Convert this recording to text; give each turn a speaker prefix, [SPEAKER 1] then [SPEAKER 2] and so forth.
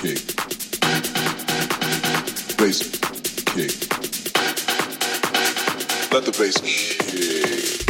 [SPEAKER 1] kick, bass kick. Let the bass kick.